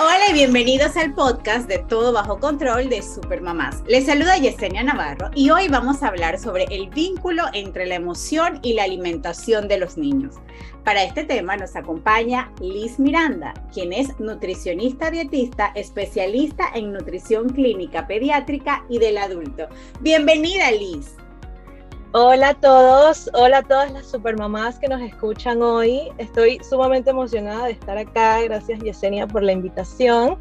Hola y bienvenidos al podcast de Todo Bajo Control de Supermamás. Les saluda Yesenia Navarro y hoy vamos a hablar sobre el vínculo entre la emoción y la alimentación de los niños. Para este tema nos acompaña Liz Miranda, quien es nutricionista dietista, especialista en nutrición clínica pediátrica y del adulto. Bienvenida Liz. Hola a todos, hola a todas las supermamás que nos escuchan hoy. Estoy sumamente emocionada de estar acá. Gracias Yesenia por la invitación.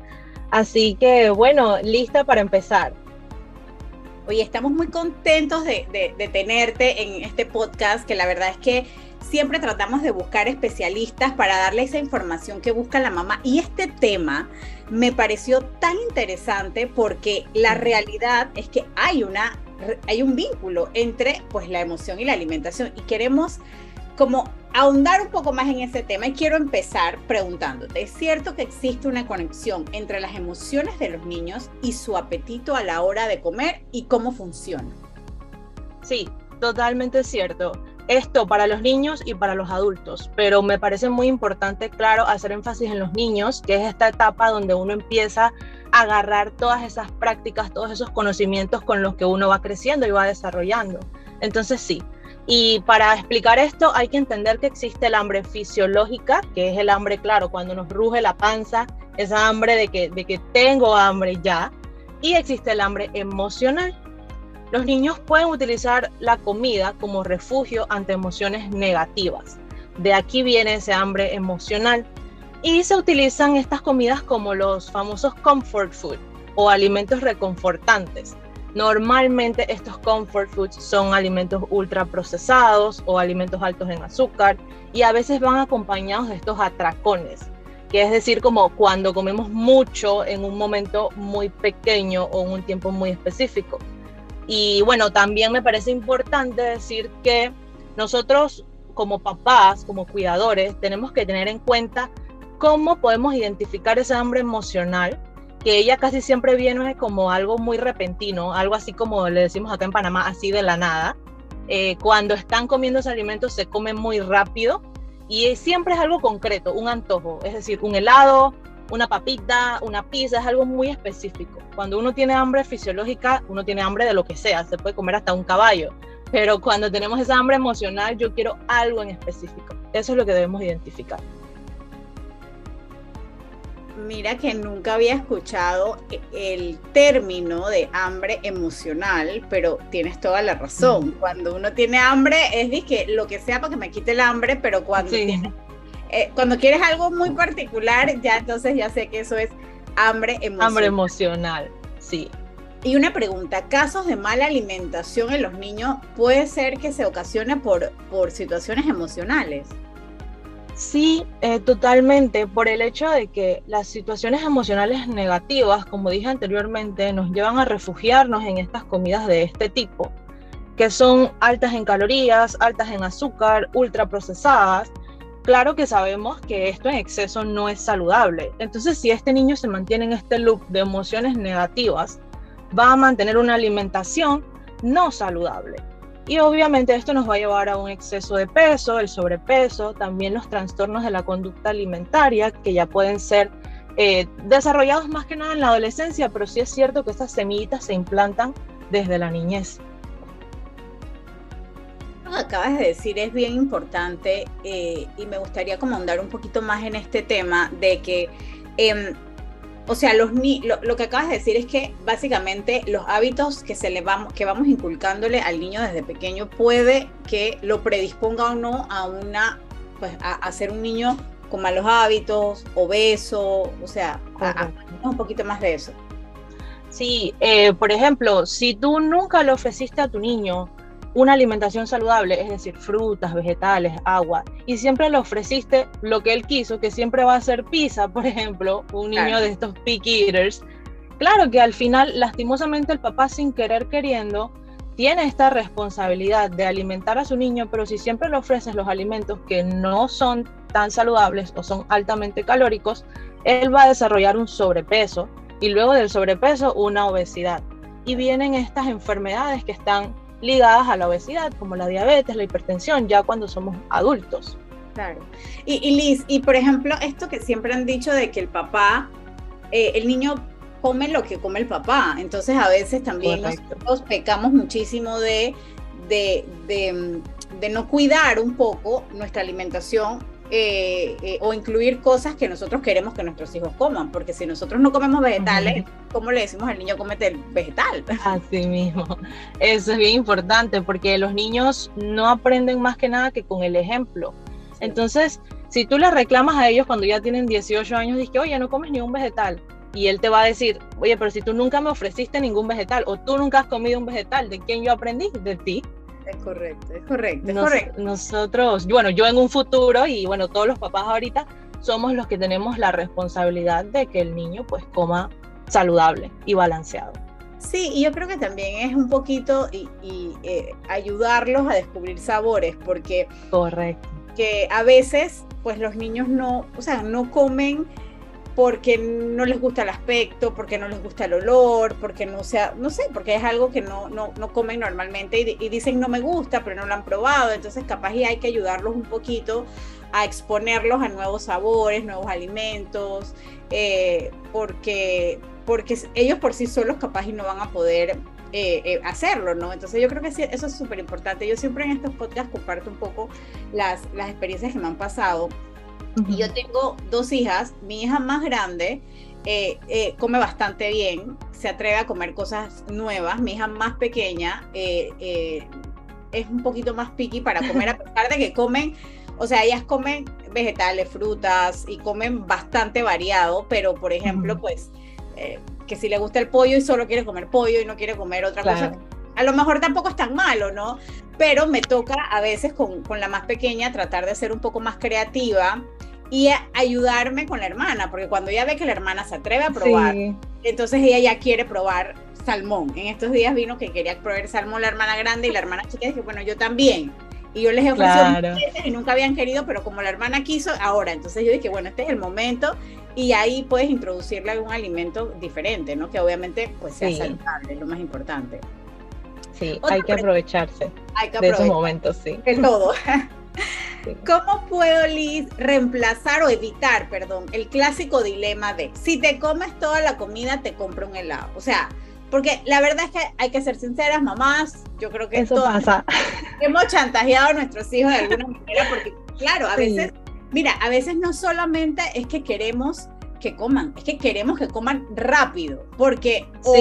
Así que bueno, lista para empezar. Oye, estamos muy contentos de, de, tenerte en este podcast, que la verdad es que siempre tratamos de buscar especialistas para darle esa información que busca la mamá. Y este tema me pareció tan interesante porque la realidad es que hay una hay un vínculo entre pues la emoción y la alimentación y queremos como ahondar un poco más en ese tema y quiero empezar preguntándote, ¿es cierto que existe una conexión entre las emociones de los niños y su apetito a la hora de comer y cómo funciona? Sí, totalmente cierto. Esto para los niños y para los adultos, pero me parece muy importante, claro, hacer énfasis en los niños, que es esta etapa donde uno empieza agarrar todas esas prácticas, todos esos conocimientos con los que uno va creciendo y va desarrollando. Entonces sí. Y para explicar esto hay que entender que existe el hambre fisiológica, que es el hambre, claro, cuando nos ruge la panza, esa hambre de que, de que tengo hambre ya. Y existe el hambre emocional. Los niños pueden utilizar la comida como refugio ante emociones negativas. De aquí viene ese hambre emocional y se utilizan estas comidas como los famosos comfort food o alimentos reconfortantes. Normalmente estos comfort foods son alimentos ultra procesados o alimentos altos en azúcar y a veces van acompañados de estos atracones, que es decir, como cuando comemos mucho en un momento muy pequeño o en un tiempo muy específico. Y bueno, también me parece importante decir que nosotros como papás, como cuidadores, tenemos que tener en cuenta cómo podemos identificar esa hambre emocional, que ella casi siempre viene como algo muy repentino, algo así como le decimos acá en Panamá, así de la nada. Eh, cuando están comiendo ese alimento se come muy rápido y siempre es algo concreto, un antojo, es decir, un helado, una papita, una pizza, es algo muy específico. Cuando uno tiene hambre fisiológica, uno tiene hambre de lo que sea, se puede comer hasta un caballo, pero cuando tenemos esa hambre emocional, yo quiero algo en específico. Eso es lo que debemos identificar. Mira que nunca había escuchado el término de hambre emocional, pero tienes toda la razón. Cuando uno tiene hambre es que lo que sea para que me quite el hambre, pero cuando, eh, cuando quieres algo muy particular, ya entonces ya sé que eso es hambre emocional. Hambre emocional, sí. Y una pregunta, ¿casos de mala alimentación en los niños puede ser que se ocasione por, por situaciones emocionales? Sí, eh, totalmente, por el hecho de que las situaciones emocionales negativas, como dije anteriormente, nos llevan a refugiarnos en estas comidas de este tipo, que son altas en calorías, altas en azúcar, ultraprocesadas. Claro que sabemos que esto en exceso no es saludable. Entonces, si este niño se mantiene en este loop de emociones negativas, va a mantener una alimentación no saludable. Y obviamente esto nos va a llevar a un exceso de peso, el sobrepeso, también los trastornos de la conducta alimentaria, que ya pueden ser eh, desarrollados más que nada en la adolescencia, pero sí es cierto que estas semillitas se implantan desde la niñez. Lo que acabas de decir es bien importante eh, y me gustaría como andar un poquito más en este tema de que em, o sea, los ni lo, lo, que acabas de decir es que básicamente los hábitos que se le vamos, que vamos inculcándole al niño desde pequeño puede que lo predisponga o no a una, pues a, ser un niño con malos hábitos, obeso, o sea, a, un poquito más de eso. Sí, eh, por ejemplo, si tú nunca le ofreciste a tu niño una alimentación saludable, es decir, frutas, vegetales, agua, y siempre le ofreciste lo que él quiso, que siempre va a ser pizza, por ejemplo, un niño de estos picky eaters, claro que al final, lastimosamente, el papá sin querer queriendo, tiene esta responsabilidad de alimentar a su niño, pero si siempre le ofreces los alimentos que no son tan saludables o son altamente calóricos, él va a desarrollar un sobrepeso y luego del sobrepeso una obesidad. Y vienen estas enfermedades que están ligadas a la obesidad, como la diabetes, la hipertensión, ya cuando somos adultos. Claro. Y, Liz, y por ejemplo, esto que siempre han dicho de que el papá, eh, el niño come lo que come el papá. Entonces a veces también nosotros pecamos muchísimo de, de, de, no cuidar un poco nuestra alimentación eh, eh, o incluir cosas que nosotros queremos que nuestros hijos coman, porque si nosotros no comemos vegetales, ¿cómo le decimos al niño comete el vegetal? Así mismo, eso es bien importante, porque los niños no aprenden más que nada que con el ejemplo. Entonces, si tú le reclamas a ellos cuando ya tienen 18 años, dices que, oye, no comes ni un vegetal, y él te va a decir, oye, pero si tú nunca me ofreciste ningún vegetal o tú nunca has comido un vegetal, ¿de quién yo aprendí? De ti. Es correcto, es correcto, es correcto. Nosotros, bueno, yo en un futuro y bueno, todos los papás ahorita somos los que tenemos la responsabilidad de que el niño pues coma saludable y balanceado. Sí, y yo creo que también es un poquito y, eh, ayudarlos a descubrir sabores, porque... Correcto. Que a veces, pues los niños no, o sea, no comen porque no les gusta el aspecto, porque no les gusta el olor, porque no sea, no sé, porque es algo que no, no, no comen normalmente y, dicen no me gusta, pero no lo han probado, entonces capaz y hay que ayudarlos un poquito a exponerlos a nuevos sabores, nuevos alimentos, eh, porque, porque ellos por sí solos capaz y no van a poder eh, eh, hacerlo, ¿no? Entonces yo creo que eso es súper importante. Yo siempre en estos podcasts comparto un poco las, las experiencias que me han pasado y yo tengo dos hijas, mi hija más grande eh, eh, come bastante bien, se atreve a comer cosas nuevas, mi hija más pequeña eh, es un poquito más picky para comer, a pesar de que comen, o sea, ellas comen vegetales, frutas y comen bastante variado, pero por ejemplo, pues que si le gusta el pollo y solo quiere comer pollo y no quiere comer otra cosa, a lo mejor tampoco es tan malo, ¿no? Pero me toca a veces con, con, la más pequeña tratar de ser un poco más creativa y ayudarme con la hermana, porque cuando ella ve que la hermana se atreve a probar, entonces ella ya quiere probar salmón. En estos días vino que quería probar salmón la hermana grande y la hermana chica dice, bueno, yo también. Y yo les he ofrecido y nunca habían querido, pero como la hermana quiso, ahora. Entonces yo dije, bueno, este es el momento y ahí puedes introducirle algún alimento diferente, ¿no? Que obviamente pues sea saludable, es lo más importante. Sí, hay que aprovecharse hay que de esos momentos, sí. De todo. ¿Cómo puedo, Liz, reemplazar o evitar, perdón, el clásico dilema de si te comes toda la comida, te compro un helado? O sea, porque la verdad es que hay que ser sinceras, mamás, yo creo que eso pasa. Hemos chantajeado a nuestros hijos de alguna manera, porque claro, a veces, mira, a veces no solamente es que queremos que coman, es que queremos que coman rápido, porque o,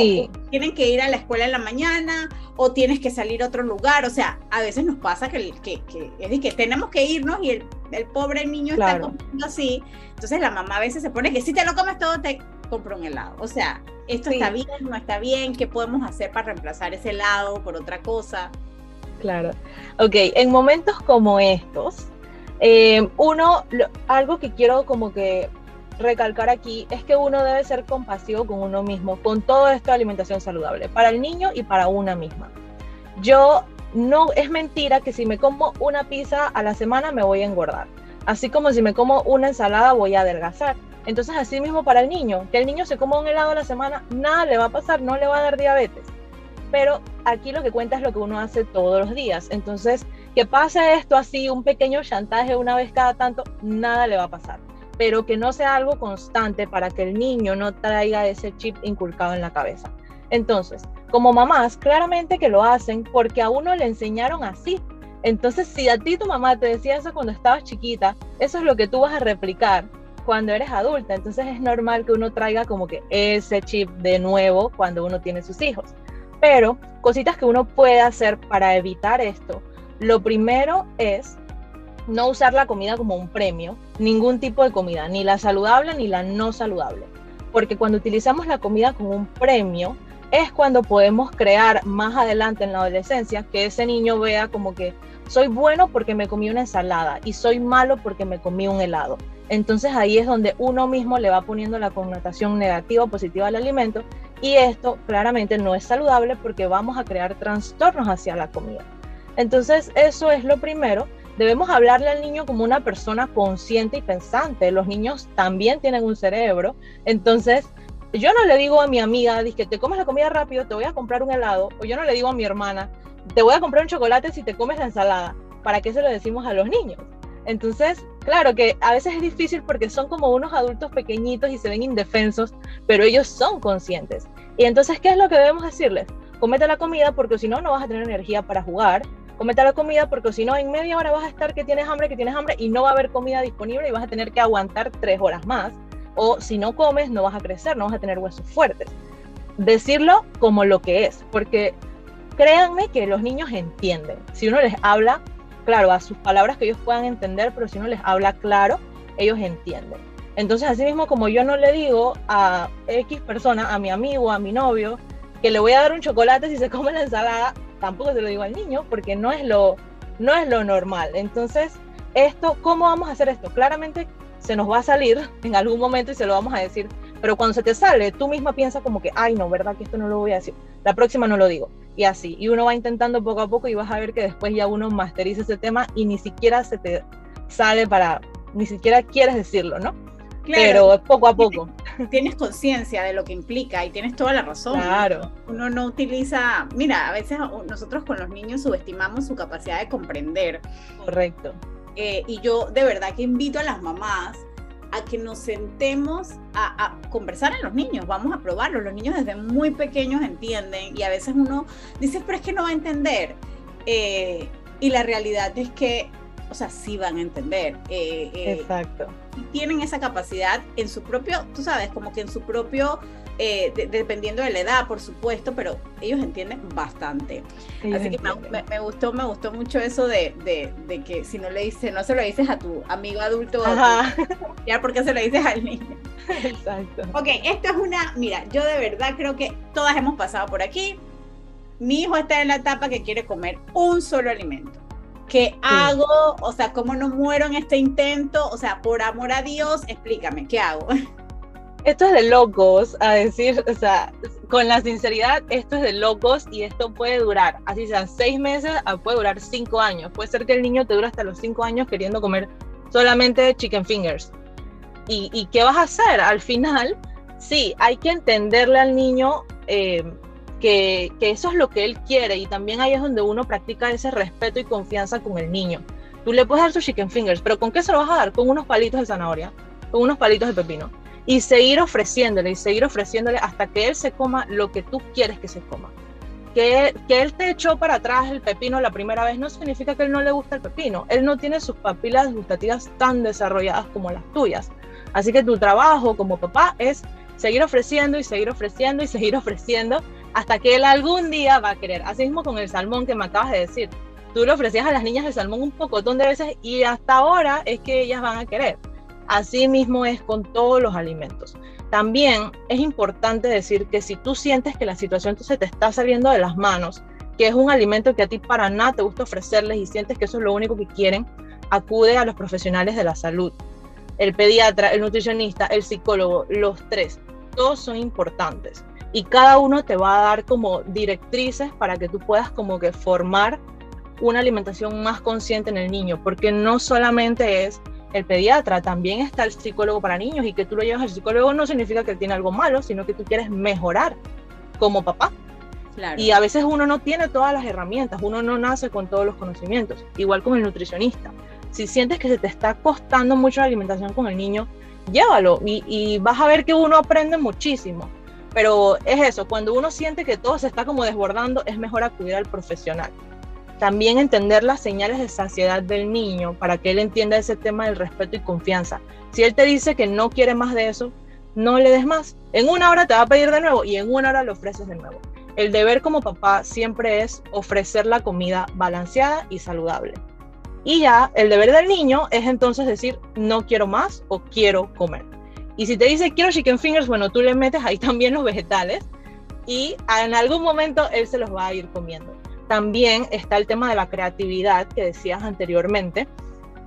tienen que ir a la escuela en la mañana o tienes que salir a otro lugar, o sea, a veces nos pasa que, que, que es que tenemos que irnos y el, el pobre niño está comiendo así, entonces la mamá a veces se pone que si te lo comes todo te compro un helado, o sea, esto está bien, no está bien, ¿qué podemos hacer para reemplazar ese helado por otra cosa? Claro, ok, en momentos como estos, eh, uno, algo que quiero como que recalcar aquí es que uno debe ser compasivo con uno mismo, con todo esto de alimentación saludable, para el niño y para una misma. Yo no es mentira que si me como una pizza a la semana me voy a engordar, así como si me como una ensalada voy a adelgazar. Entonces, así mismo para el niño, que el niño se coma un helado a la semana, nada le va a pasar, no le va a dar diabetes. Pero aquí lo que cuenta es lo que uno hace todos los días. Entonces, que pase esto así, un pequeño chantaje una vez cada tanto, nada le va a pasar pero que no sea algo constante para que el niño no traiga ese chip inculcado en la cabeza. Entonces, como mamás, claramente que lo hacen porque a uno le enseñaron así. Entonces, si a ti tu mamá te decía eso cuando estabas chiquita, eso es lo que tú vas a replicar cuando eres adulta. Entonces es normal que uno traiga como que ese chip de nuevo cuando uno tiene sus hijos. Pero cositas que uno puede hacer para evitar esto. Lo primero es no usar la comida como un premio, ningún tipo de comida, ni la saludable ni la no saludable. Porque cuando utilizamos la comida como un premio, es cuando podemos crear más adelante en la adolescencia que ese niño vea como que soy bueno porque me comí una ensalada y soy malo porque me comí un helado. Entonces ahí es donde uno mismo le va poniendo la connotación negativa o positiva al alimento y esto claramente no es saludable porque vamos a crear trastornos hacia la comida. Entonces eso es lo primero debemos hablarle al niño como una persona consciente y pensante. Los niños también tienen un cerebro. Entonces, yo no le digo a mi amiga, que te comes la comida rápido, te voy a comprar un helado. O yo no le digo a mi hermana, te voy a comprar un chocolate si te comes la ensalada. ¿Para qué se lo decimos a los niños? Entonces, claro que a veces es difícil porque son como unos adultos pequeñitos y se ven indefensos, pero ellos son conscientes. Y entonces, ¿qué es lo que debemos decirles? Comete la comida porque si no, no vas a tener energía para jugar. Comete la comida porque si no, en media hora vas a estar que tienes hambre, que tienes hambre y no va a haber comida disponible y vas a tener que aguantar tres horas más. O si no comes, no vas a crecer, no vas a tener huesos fuertes. Decirlo como lo que es, porque créanme que los niños entienden. Si uno les habla claro, a sus palabras que ellos puedan entender, pero si uno les habla claro, ellos entienden. Entonces, así mismo como yo no le digo a X persona, a mi amigo, a mi novio, que le voy a dar un chocolate si se come la ensalada, tampoco se lo digo al niño porque no es lo, no es lo normal. Entonces, esto, ¿cómo vamos a hacer esto? Claramente se nos va a salir en algún momento y se lo vamos a decir, pero cuando se te sale, tú misma piensas como que, ay, no, ¿verdad que esto no lo voy a decir? La próxima no lo digo y así. Y uno va intentando poco a poco y vas a ver que después ya uno masteriza ese tema y ni siquiera se te sale para, ni siquiera quieres decirlo, ¿no? Pero poco a poco. Tienes conciencia de lo que implica y tienes toda la razón. Claro. Uno no utiliza, mira, a veces nosotros con los niños subestimamos su capacidad de comprender. Correcto. Eh, y yo de verdad que invito a las mamás a que nos sentemos a, conversar en los niños, vamos a probarlo. Los niños desde muy pequeños entienden y a veces uno dice, pero es que no va a entender. Eh, y la realidad es que, o sea, sí van a entender. Eh, eh, Exacto. Y tienen esa capacidad en su propio, tú sabes, como que en su propio eh, dependiendo de la edad, por supuesto, pero ellos entienden bastante. Así que me, gustó, me gustó mucho eso de, de, que si no le dices, no se lo dices a tu amigo adulto, ya porque se lo dices al niño. Exacto. Ok, esta es una, mira, yo de verdad creo que todas hemos pasado por aquí. Mi hijo está en la etapa que quiere comer un solo alimento. ¿Qué hago? O sea, ¿cómo no muero en este intento? O sea, por amor a Dios, explícame, ¿qué hago? esto es de locos, a decir, o sea, con la sinceridad, esto es de locos y esto puede durar, así sean seis meses, puede durar cinco años. Puede ser que el niño te dure hasta los cinco años queriendo comer solamente chicken fingers. ¿Y, qué vas a hacer? Al final, sí, hay que entenderle al niño eh, que, que eso es lo que él quiere y también ahí es donde uno practica ese respeto y confianza con el niño. Tú le puedes dar sus chicken fingers, pero ¿con qué se lo vas a dar? Con unos palitos de zanahoria, con unos palitos de pepino y seguir ofreciéndole y seguir ofreciéndole hasta que él se coma lo que tú quieres que se coma. Que, que, él te echó para atrás el pepino la primera vez no significa que él no le gusta el pepino. Él no tiene sus papilas gustativas tan desarrolladas como las tuyas. Así que tu trabajo como papá es seguir ofreciendo y seguir ofreciendo y seguir ofreciendo hasta que él algún día va a querer. Así mismo con el salmón que me acabas de decir. Tú le ofrecías a las niñas el salmón un pocotón de veces y hasta ahora es que ellas van a querer. Así mismo es con todos los alimentos. También es importante decir que si tú sientes que la situación se te está saliendo de las manos, que es un alimento que a ti para nada te gusta ofrecerles y sientes que eso es lo único que quieren, acude a los profesionales de la salud. El pediatra, el nutricionista, el psicólogo, los tres, todos son importantes. Y cada uno te va a dar como directrices para que tú puedas como que formar una alimentación más consciente en el niño, porque no solamente es el pediatra, también está el psicólogo para niños y que tú lo llevas al psicólogo no significa que tiene algo malo, sino que tú quieres mejorar como papá. Y a veces uno no tiene todas las herramientas, uno no nace con todos los conocimientos, igual como el nutricionista. Si sientes que se te está costando mucho la alimentación con el niño, llévalo y, y vas a ver que uno aprende muchísimo. Pero es eso, cuando uno siente que todo se está como desbordando, es mejor acudir al profesional. También entender las señales de saciedad del niño para que él entienda ese tema del respeto y confianza. Si él te dice que no quiere más de eso, no le des más. En una hora te va a pedir de nuevo y en una hora le ofreces de nuevo. El deber como papá siempre es ofrecer la comida balanceada y saludable. Y ya el deber del niño es entonces decir no quiero más o quiero comer. Y si te dice quiero chicken fingers, bueno, tú le metes ahí también los vegetales y en algún momento él se los va a ir comiendo. También está el tema de la creatividad que decías anteriormente.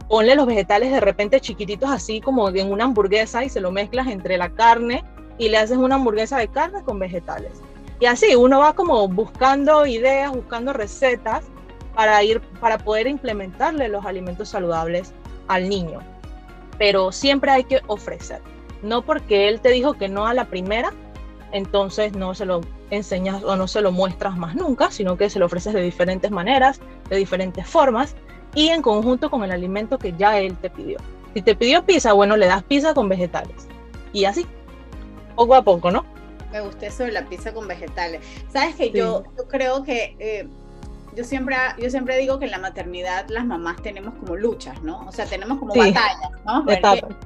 Ponle los vegetales de repente chiquititos así como en una hamburguesa y se lo mezclas entre la carne y le haces una hamburguesa de carne con vegetales. Y así uno va como buscando ideas, buscando recetas para, ir, para poder implementarle los alimentos saludables al niño. Pero siempre hay que ofrecer. No porque él te dijo que no a la primera, entonces no se lo enseñas o no se lo muestras más nunca, sino que se lo ofreces de diferentes maneras, de diferentes formas y en conjunto con el alimento que ya él te pidió. Si te pidió pizza, bueno, le das pizza con vegetales. Y así, poco a poco, ¿no? Me gusta eso de la pizza con vegetales. Sabes que yo, yo creo que eh, yo siempre, yo siempre digo que en la maternidad las mamás tenemos como luchas, ¿no? O sea, tenemos como batallas, ¿no? la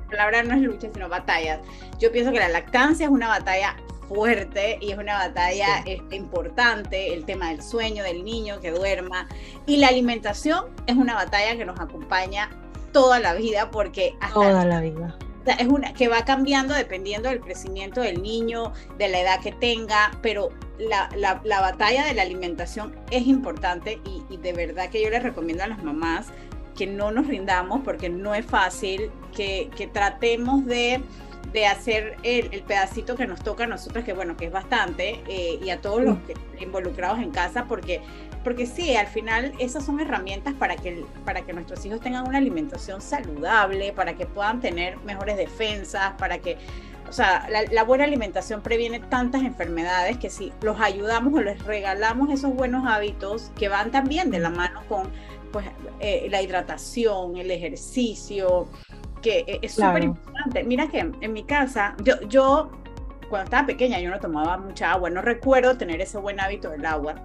palabra no es lucha, sino batallas. Yo pienso que la lactancia es una batalla fuerte y es una batalla este, importante, el tema del sueño del niño que duerma. Y la alimentación es una batalla que nos acompaña toda la vida porque hasta toda la vida es una que va cambiando dependiendo del crecimiento del niño, de la edad que tenga, pero la, la, batalla de la alimentación es importante y, y, de verdad que yo les recomiendo a las mamás que no nos rindamos porque no es fácil, que, que tratemos de de hacer el, el, pedacito que nos toca a nosotros, que bueno, que es bastante, eh, y a todos los que, involucrados en casa, porque, porque sí, al final esas son herramientas para que, para que nuestros hijos tengan una alimentación saludable, para que puedan tener mejores defensas, para que, o sea, la, buena alimentación previene tantas enfermedades que si los ayudamos o les regalamos esos buenos hábitos que van también de la mano con pues, eh, la hidratación, el ejercicio, que e-, es súper importante. Mira que en mi casa, yo, yo cuando estaba pequeña yo no tomaba mucha agua, no recuerdo tener ese buen hábito del agua.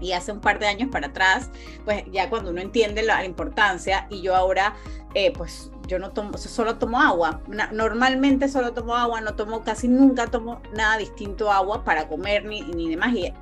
Y hace un par de años para atrás, pues ya cuando uno entiende la, importancia y yo ahora, eh, pues yo no tomo, solo tomo agua. normalmente solo tomo agua, no tomo, casi nunca tomo nada distinto a agua para comer ni, ni demás. Y,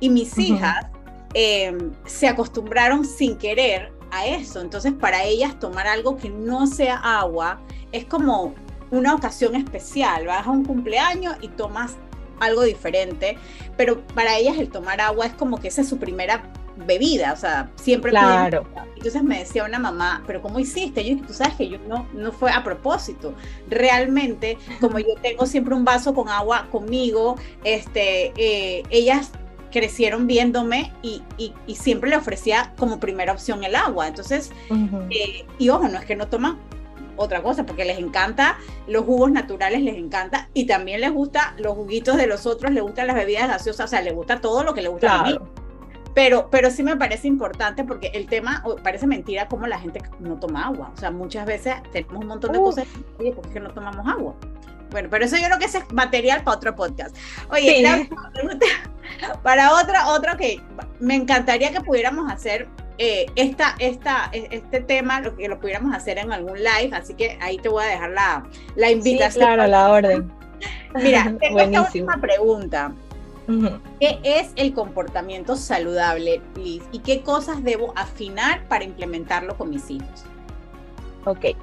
y mis hijas em, se acostumbraron sin querer a eso. Entonces, para ellas tomar algo que no sea agua es como una ocasión especial. Vas a un cumpleaños y tomas algo diferente, pero para ellas el tomar agua es como que esa es su primera bebida, o sea, siempre claro. Entonces me decía una mamá, pero ¿cómo hiciste? Yo tú sabes que yo no, no fue a propósito. Realmente, como yo tengo siempre un vaso con agua conmigo, este, eh, ellas crecieron viéndome y, y, siempre le ofrecía como primera opción el agua. Entonces, eh, y ojo, no es que no toman otra cosa, porque les encanta los jugos naturales, les encanta, y también les gusta los juguitos de los otros, les gustan las bebidas gaseosas, o sea, les gusta todo lo que le gusta a mí. Pero, pero sí me parece importante porque el tema, parece mentira como la gente no toma agua. O sea, muchas veces tenemos un montón de cosas, oye, ¿por qué no tomamos agua? Bueno, pero eso yo creo que es material para otro podcast. Oye, para otra, otro que me encantaría que pudiéramos hacer eh, esta, esta, e, este tema, lo que lo pudiéramos hacer en algún live, así que ahí te voy a dejar la, la invitación. claro, la orden. Mira, tengo esta última pregunta. ¿Qué es el comportamiento saludable, Liz? ¿Y qué cosas debo afinar para implementarlo con mis hijos? Ok,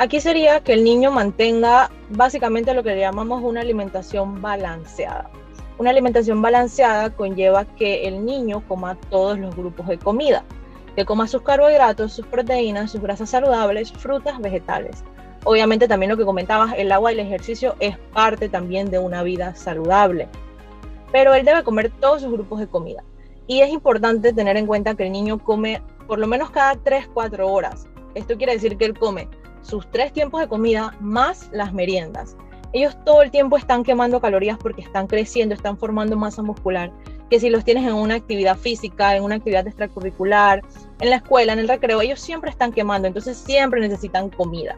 Aquí sería que el niño mantenga básicamente lo que le llamamos una alimentación balanceada. Una alimentación balanceada conlleva que el niño coma todos los grupos de comida, que coma sus carbohidratos, sus proteínas, sus grasas saludables, frutas, vegetales. Obviamente también lo que comentabas, el agua y el ejercicio es parte también de una vida saludable. Pero él debe comer todos sus grupos de comida. Y es importante tener en cuenta que el niño come por lo menos cada 3-4 horas. Esto quiere decir que él come sus tres tiempos de comida más las meriendas. Ellos todo el tiempo están quemando calorías porque están creciendo, están formando masa muscular, que si los tienes en una actividad física, en una actividad extracurricular, en la escuela, en el recreo, ellos siempre están quemando, entonces siempre necesitan comida.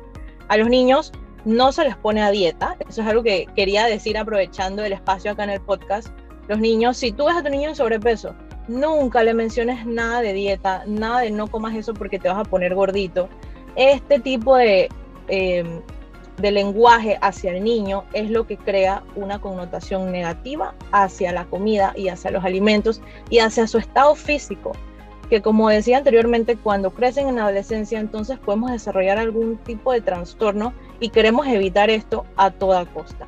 A los niños no se les pone a dieta, eso es algo que quería decir aprovechando el espacio acá en el podcast. Los niños, si tú ves a tu niño en sobrepeso, nunca le menciones nada de dieta, nada de no comas eso porque te vas a poner gordito este tipo de, em, de lenguaje hacia el niño es lo que crea una connotación negativa hacia la comida y hacia los alimentos y hacia su estado físico, que como decía anteriormente, cuando crecen en la adolescencia entonces podemos desarrollar algún tipo de trastorno y queremos evitar esto a toda costa.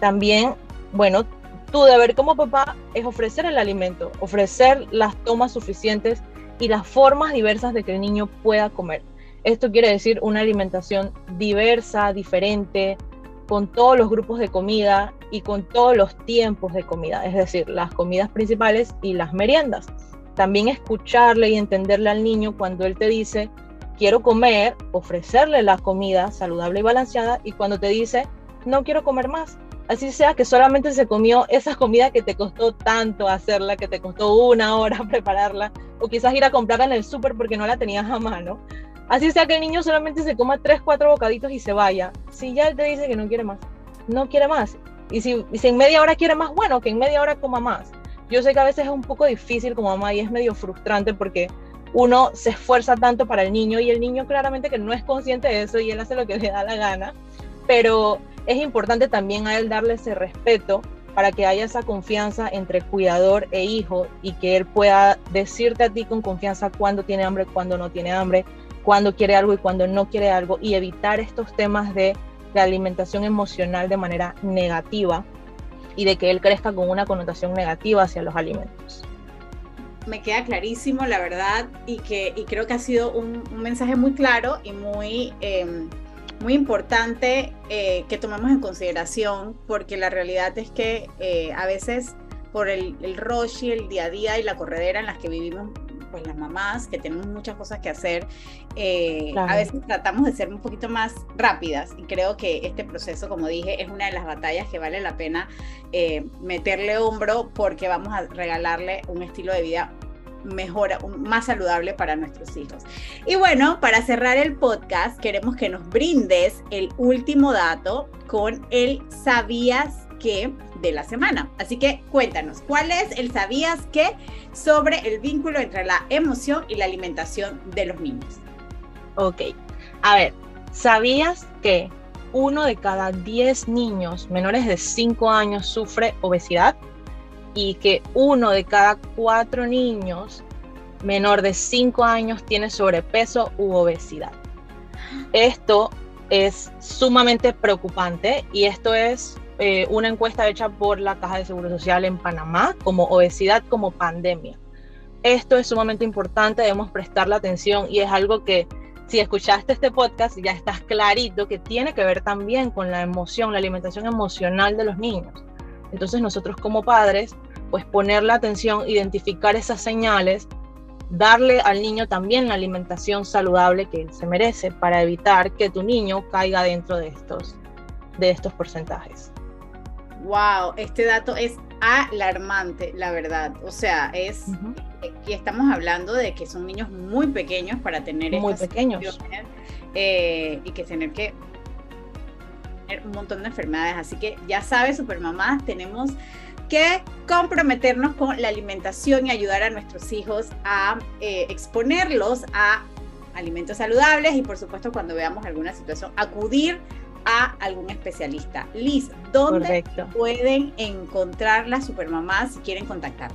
También, bueno, tu deber como papá es ofrecer el alimento, ofrecer las tomas suficientes y las formas diversas de que el niño pueda comer. Esto quiere decir una alimentación diversa, diferente, con todos los grupos de comida y con todos los tiempos de comida, es decir, las comidas principales y las meriendas. también escucharle y entenderle al niño cuando él te dice, quiero comer, ofrecerle la comida saludable y balanceada, y cuando te dice, no quiero comer más. Así sea que solamente se comió esa comida que te costó tanto hacerla, que te costó una hora prepararla, o quizás ir a comprarla en el súper porque no la tenías a mano. Así sea que el niño solamente se coma tres, cuatro bocaditos y se vaya. Si ya te dice que no quiere más, no quiere más. Y si, y si en media hora quiere más, bueno, que en media hora coma más. Yo sé que a veces es un poco difícil como mamá y es medio frustrante porque uno se esfuerza tanto para el niño y el niño claramente que no es consciente de eso y él hace lo que le da la gana, pero es importante también a él darle ese respeto para que haya esa confianza entre cuidador e hijo y que él pueda decirte a ti con confianza cuándo tiene hambre, cuándo no tiene hambre, cuándo quiere algo y cuándo no quiere algo y evitar estos temas de la alimentación emocional de manera negativa y de que él crezca con una connotación negativa hacia los alimentos. Me queda clarísimo, la verdad, y, que, y creo que ha sido un, mensaje muy claro y muy, em, muy importante eh, que tomemos en consideración, porque la realidad es que eh, a veces por el, el rush y el día a día y la corredera en las que vivimos pues las mamás, que tenemos muchas cosas que hacer, eh, a veces tratamos de ser un poquito más rápidas y creo que este proceso, como dije, es una de las batallas que vale la pena eh, meterle hombro porque vamos a regalarle un estilo de vida mejor, más saludable para nuestros hijos. Y bueno, para cerrar el podcast, queremos que nos brindes el último dato con el sabías que de la semana. Así que cuéntanos, ¿cuál es el sabías qué sobre el vínculo entre la emoción y la alimentación de los niños? Ok, a ver, ¿sabías que uno de cada 10 niños menores de 5 años sufre obesidad? Y que uno de cada 4 niños menor de 5 años tiene sobrepeso u obesidad. Esto es sumamente preocupante y esto es eh, una encuesta hecha por la Caja de Seguro Social en Panamá como obesidad como pandemia. Esto es sumamente importante, debemos prestarle atención y es algo que si escuchaste este podcast ya estás clarito que tiene que ver también con la emoción, la alimentación emocional de los niños. Entonces nosotros como padres, pues poner la atención, identificar esas señales, darle al niño también la alimentación saludable que él se merece para evitar que tu niño caiga dentro de estos, de estos porcentajes. Wow, este dato es alarmante, la verdad. O sea, es y estamos hablando de que son niños muy pequeños para tener muy pequeños eh, y que tener que tener un montón de enfermedades. Así que ya sabes, supermamás, tenemos que comprometernos con la alimentación y ayudar a nuestros hijos a eh, exponerlos a alimentos saludables y por supuesto cuando veamos alguna situación acudir a algún especialista. Liz, ¿dónde pueden encontrar las supermamás si quieren contactar?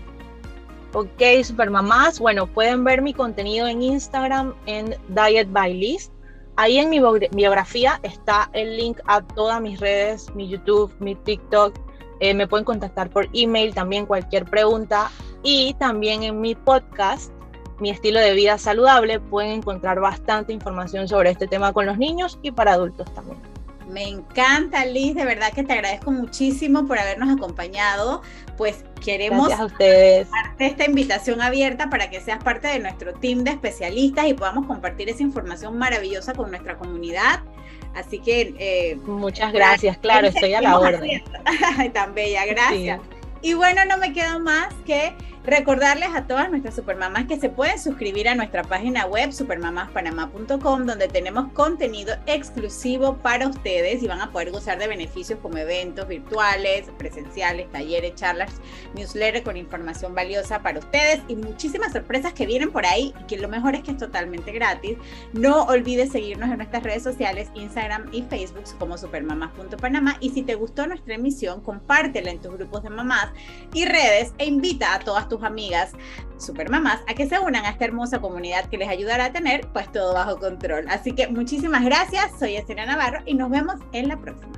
Ok, supermamás, bueno, pueden ver mi contenido en Instagram en Diet by Liz. Ahí en mi biografía está el link a todas mis redes, mi YouTube, mi TikTok. Eh, me pueden contactar por email también cualquier pregunta. Y también en mi podcast, mi estilo de vida saludable, pueden encontrar bastante información sobre este tema con los niños y para adultos también. Me encanta, Liz, de verdad que te agradezco muchísimo por habernos acompañado. Pues queremos a ustedes. darte esta invitación abierta para que seas parte de nuestro team de especialistas y podamos compartir esa información maravillosa con nuestra comunidad. Así que... Eh, Muchas gracias, claro, estoy a la orden. Tan bella, gracias. Y bueno, no me queda más que Recordarles a todas nuestras supermamás que se pueden suscribir a nuestra página web supermamaspanamá.com donde tenemos contenido exclusivo para ustedes y van a poder gozar de beneficios como eventos virtuales, presenciales, talleres, charlas, newsletter con información valiosa para ustedes y muchísimas sorpresas que vienen por ahí y que lo mejor es que es totalmente gratis. No olvides seguirnos en nuestras redes sociales, Instagram y Facebook como supermamás.panamá y si te gustó nuestra emisión, compártela en tus grupos de mamás y redes e invita a todas tus amigas supermamás a que se unan a esta hermosa comunidad que les ayudará a tener pues todo bajo control. Así que muchísimas gracias, soy Estela Navarro y nos vemos en la próxima.